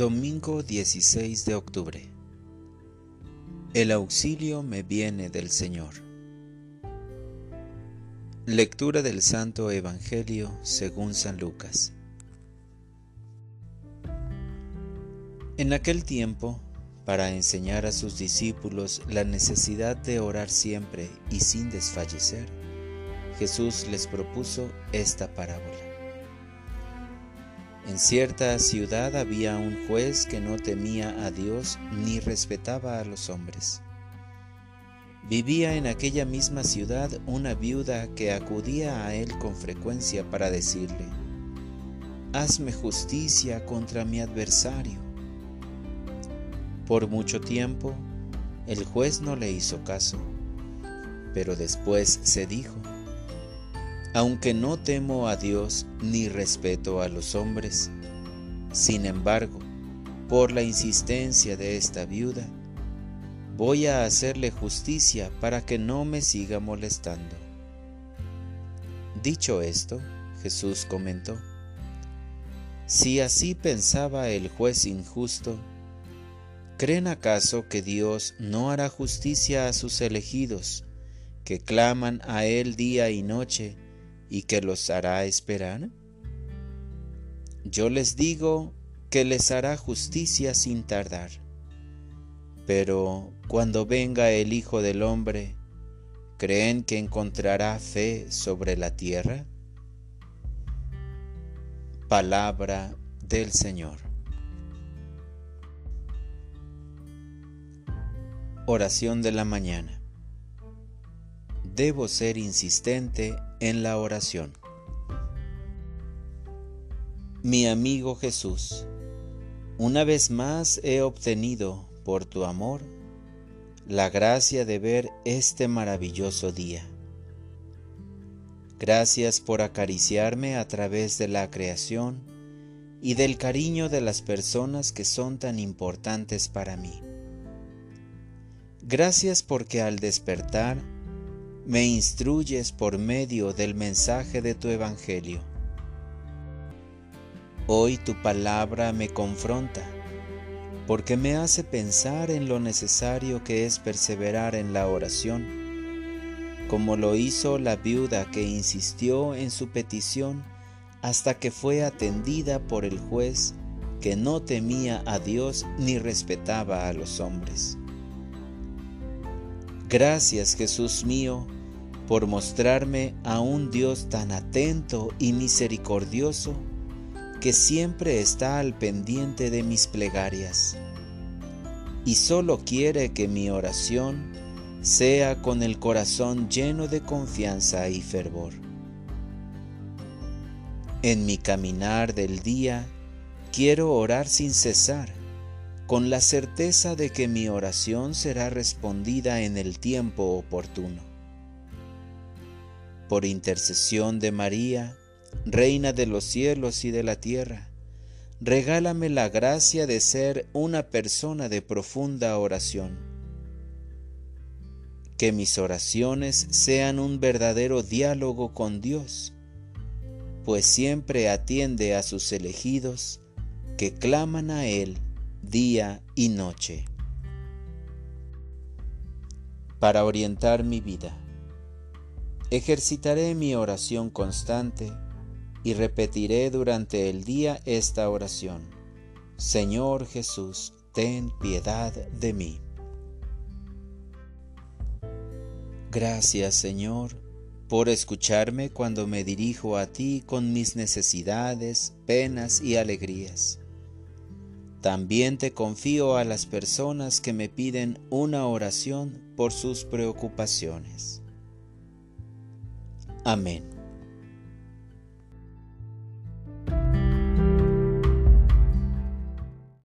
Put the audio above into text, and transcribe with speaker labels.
Speaker 1: Domingo 16 de octubre. El auxilio me viene del Señor. Lectura del Santo Evangelio según San Lucas. En aquel tiempo, para enseñar a sus discípulos la necesidad de orar siempre y sin desfallecer, Jesús les propuso esta parábola. En cierta ciudad había un juez que no temía a Dios ni respetaba a los hombres. Vivía en aquella misma ciudad una viuda que acudía a él con frecuencia para decirle, Hazme justicia contra mi adversario. Por mucho tiempo, el juez no le hizo caso, pero después se dijo, aunque no temo a Dios ni respeto a los hombres, sin embargo, por la insistencia de esta viuda, voy a hacerle justicia para que no me siga molestando. Dicho esto, Jesús comentó, Si así pensaba el juez injusto, ¿creen acaso que Dios no hará justicia a sus elegidos, que claman a Él día y noche, y que los hará esperar? Yo les digo que les hará justicia sin tardar. Pero cuando venga el Hijo del Hombre, ¿creen que encontrará fe sobre la tierra? Palabra del Señor. Oración de la mañana. Debo ser insistente en la oración. Mi amigo Jesús, una vez más he obtenido por tu amor la gracia de ver este maravilloso día. Gracias por acariciarme a través de la creación y del cariño de las personas que son tan importantes para mí. Gracias porque al despertar me instruyes por medio del mensaje de tu Evangelio. Hoy tu palabra me confronta, porque me hace pensar en lo necesario que es perseverar en la oración, como lo hizo la viuda que insistió en su petición hasta que fue atendida por el juez que no temía a Dios ni respetaba a los hombres. Gracias Jesús mío por mostrarme a un Dios tan atento y misericordioso que siempre está al pendiente de mis plegarias y solo quiere que mi oración sea con el corazón lleno de confianza y fervor. En mi caminar del día quiero orar sin cesar con la certeza de que mi oración será respondida en el tiempo oportuno. Por intercesión de María, Reina de los cielos y de la tierra, regálame la gracia de ser una persona de profunda oración. Que mis oraciones sean un verdadero diálogo con Dios, pues siempre atiende a sus elegidos que claman a Él día y noche. Para orientar mi vida, ejercitaré mi oración constante y repetiré durante el día esta oración. Señor Jesús, ten piedad de mí. Gracias Señor por escucharme cuando me dirijo a ti con mis necesidades, penas y alegrías. También te confío a las personas que me piden una oración por sus preocupaciones. Amén.